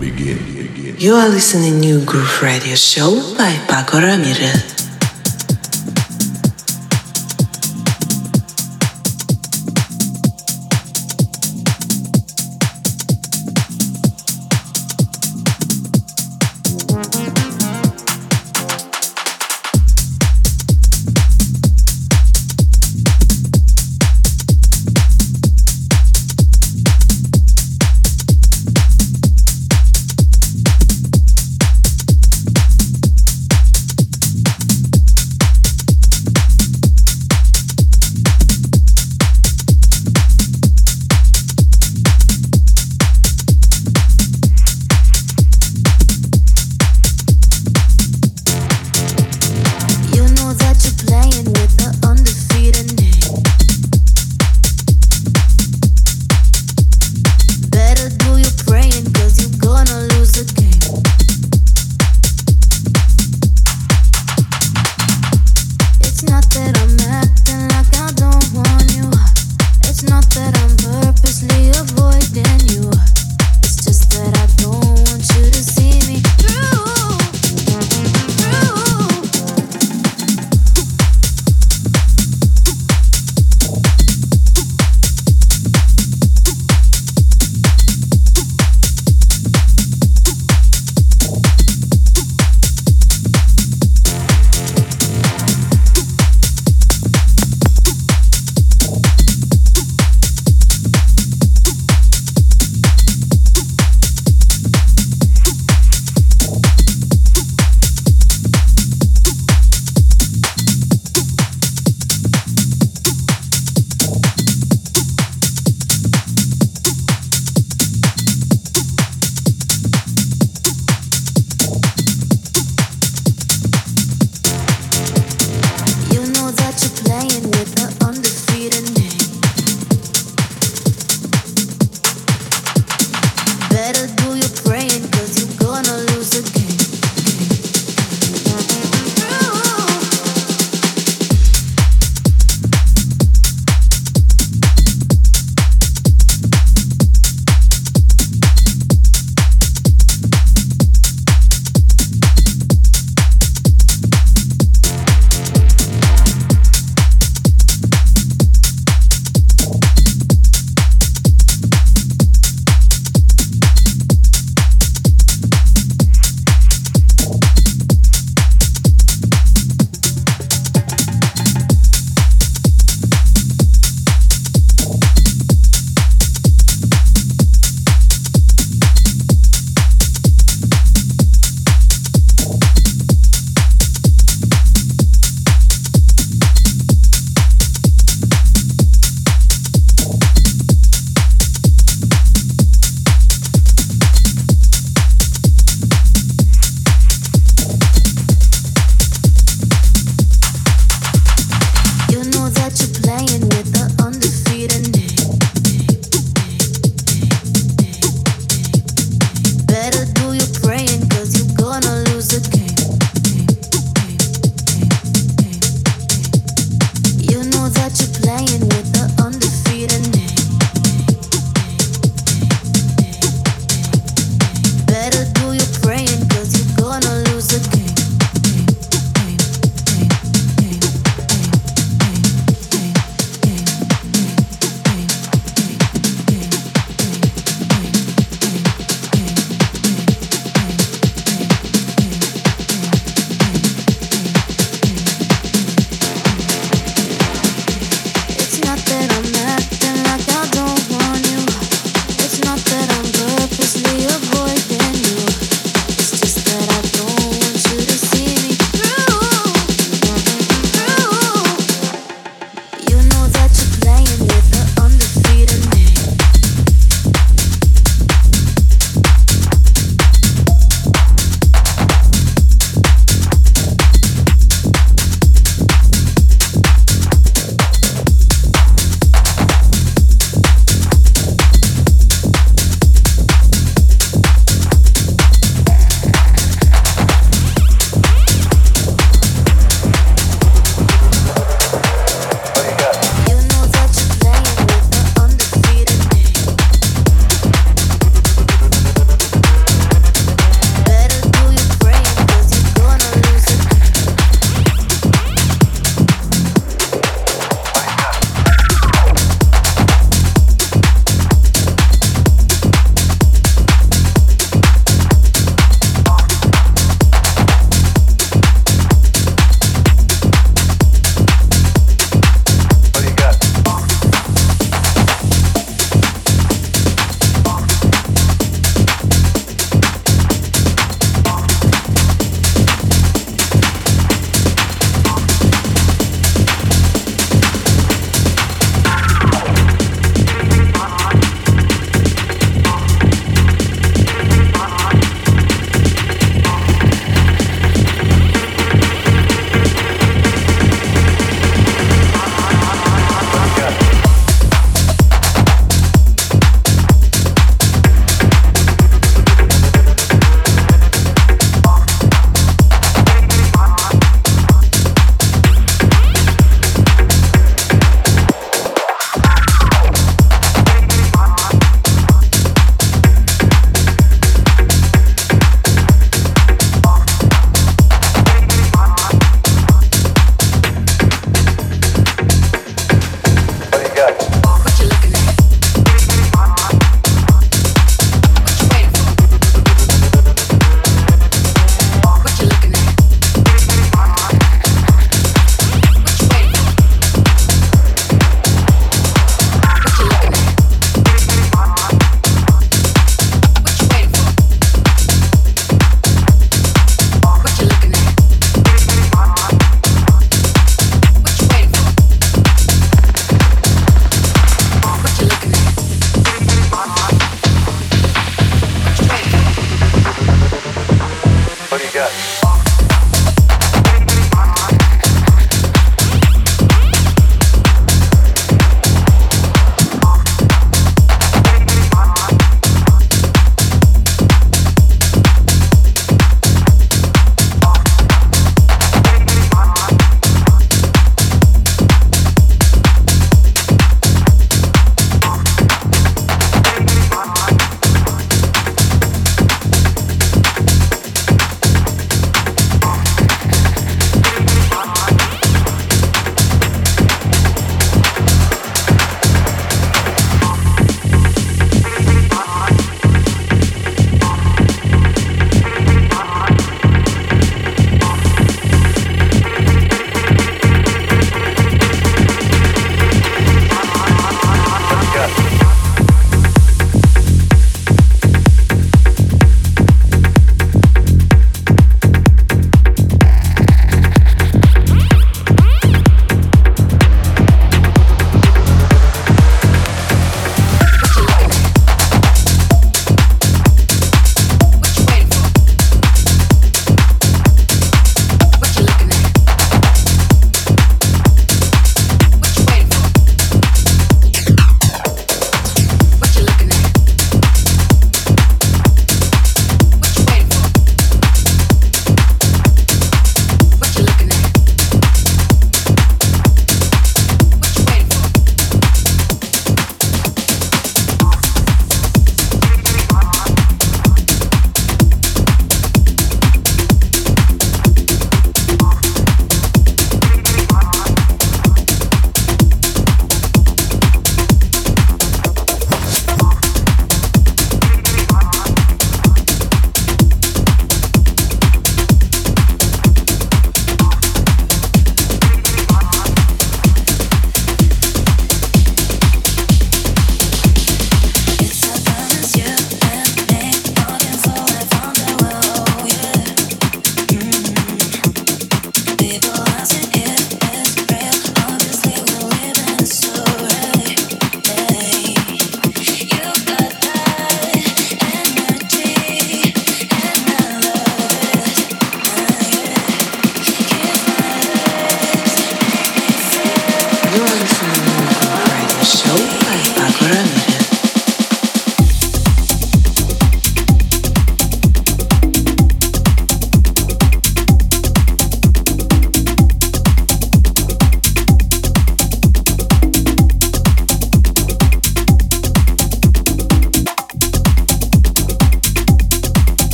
begin, begin. You are listening New Groove Radio Show by Pako Ramirez.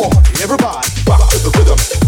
on, everybody, rock to the rhythm.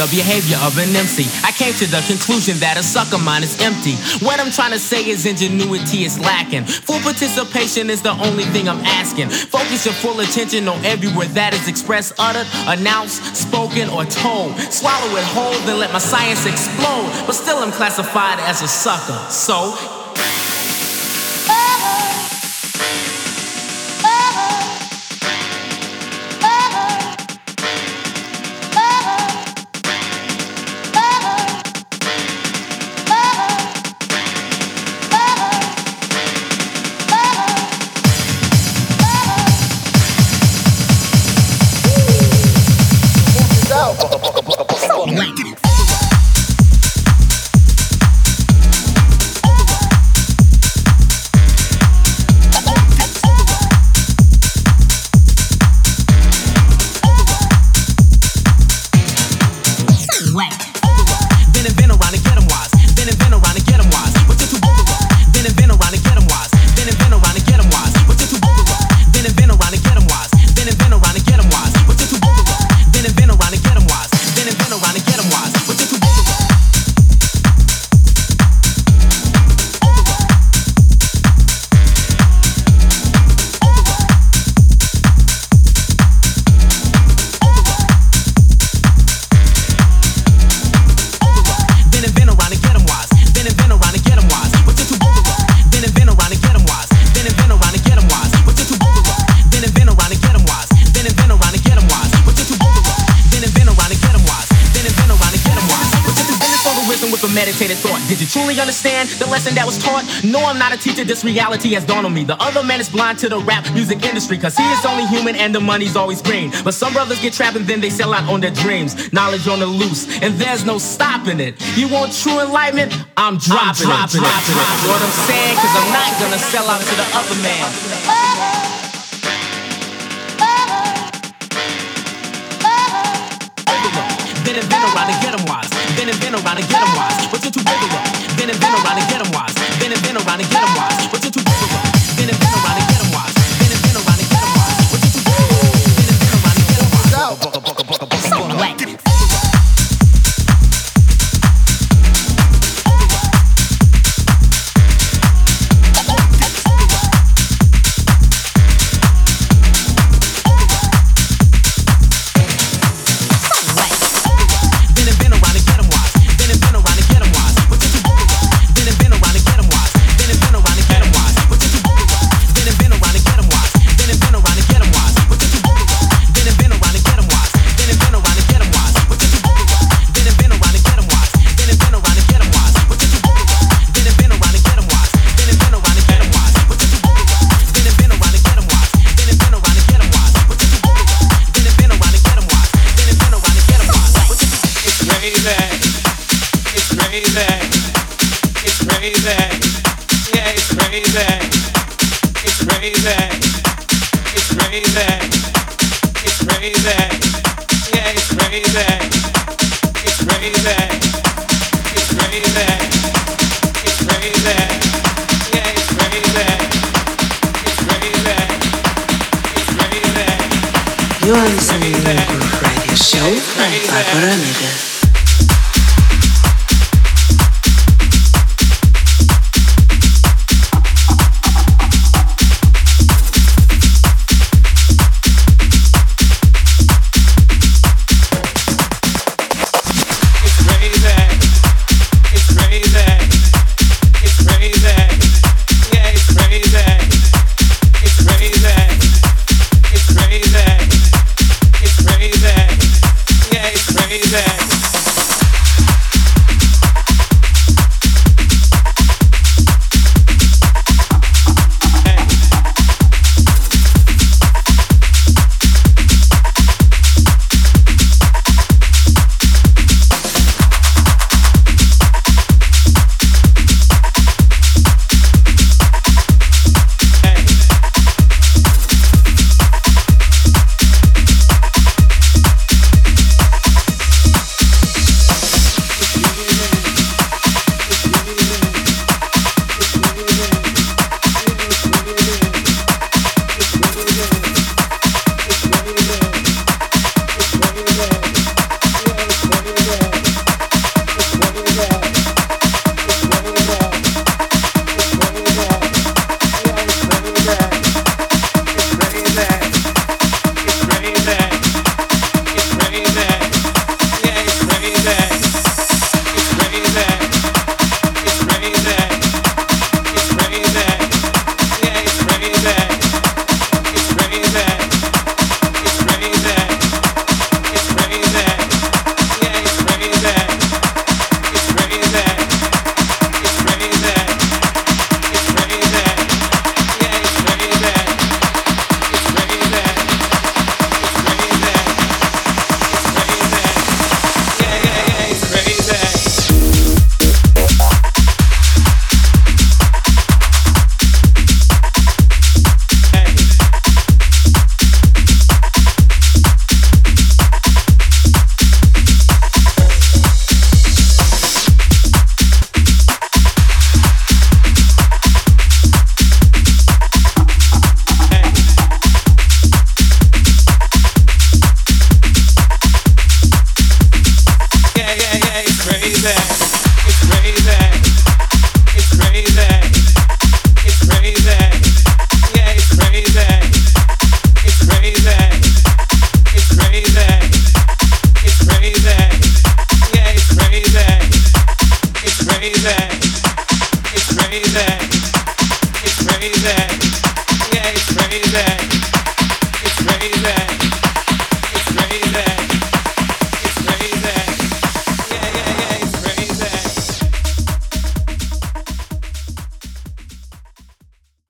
the behavior of an MC. I came to the conclusion that a sucker mind is empty. What I'm trying to say is ingenuity is lacking. Full participation is the only thing I'm asking. Focus your full attention on every word that is expressed, uttered, announced, spoken, or told. Swallow it whole, then let my science explode. But still, I'm classified as a sucker. So, this reality has dawned on me. The other man is blind to the rap music industry, cause he is only human and the money's always green. But some brothers get trapped and then they sell out on their dreams. Knowledge on the loose, and there's no stopping it. You want true enlightenment? I'm dropping, I'm dropping it. Dropping it. You know what I'm saying? Cause I'm not gonna sell out to the other man. Then and been around and get them wise. Then and been around and get them wise. But you're too big Then and been around and get them wise. Then and been around and get them wise. crazy.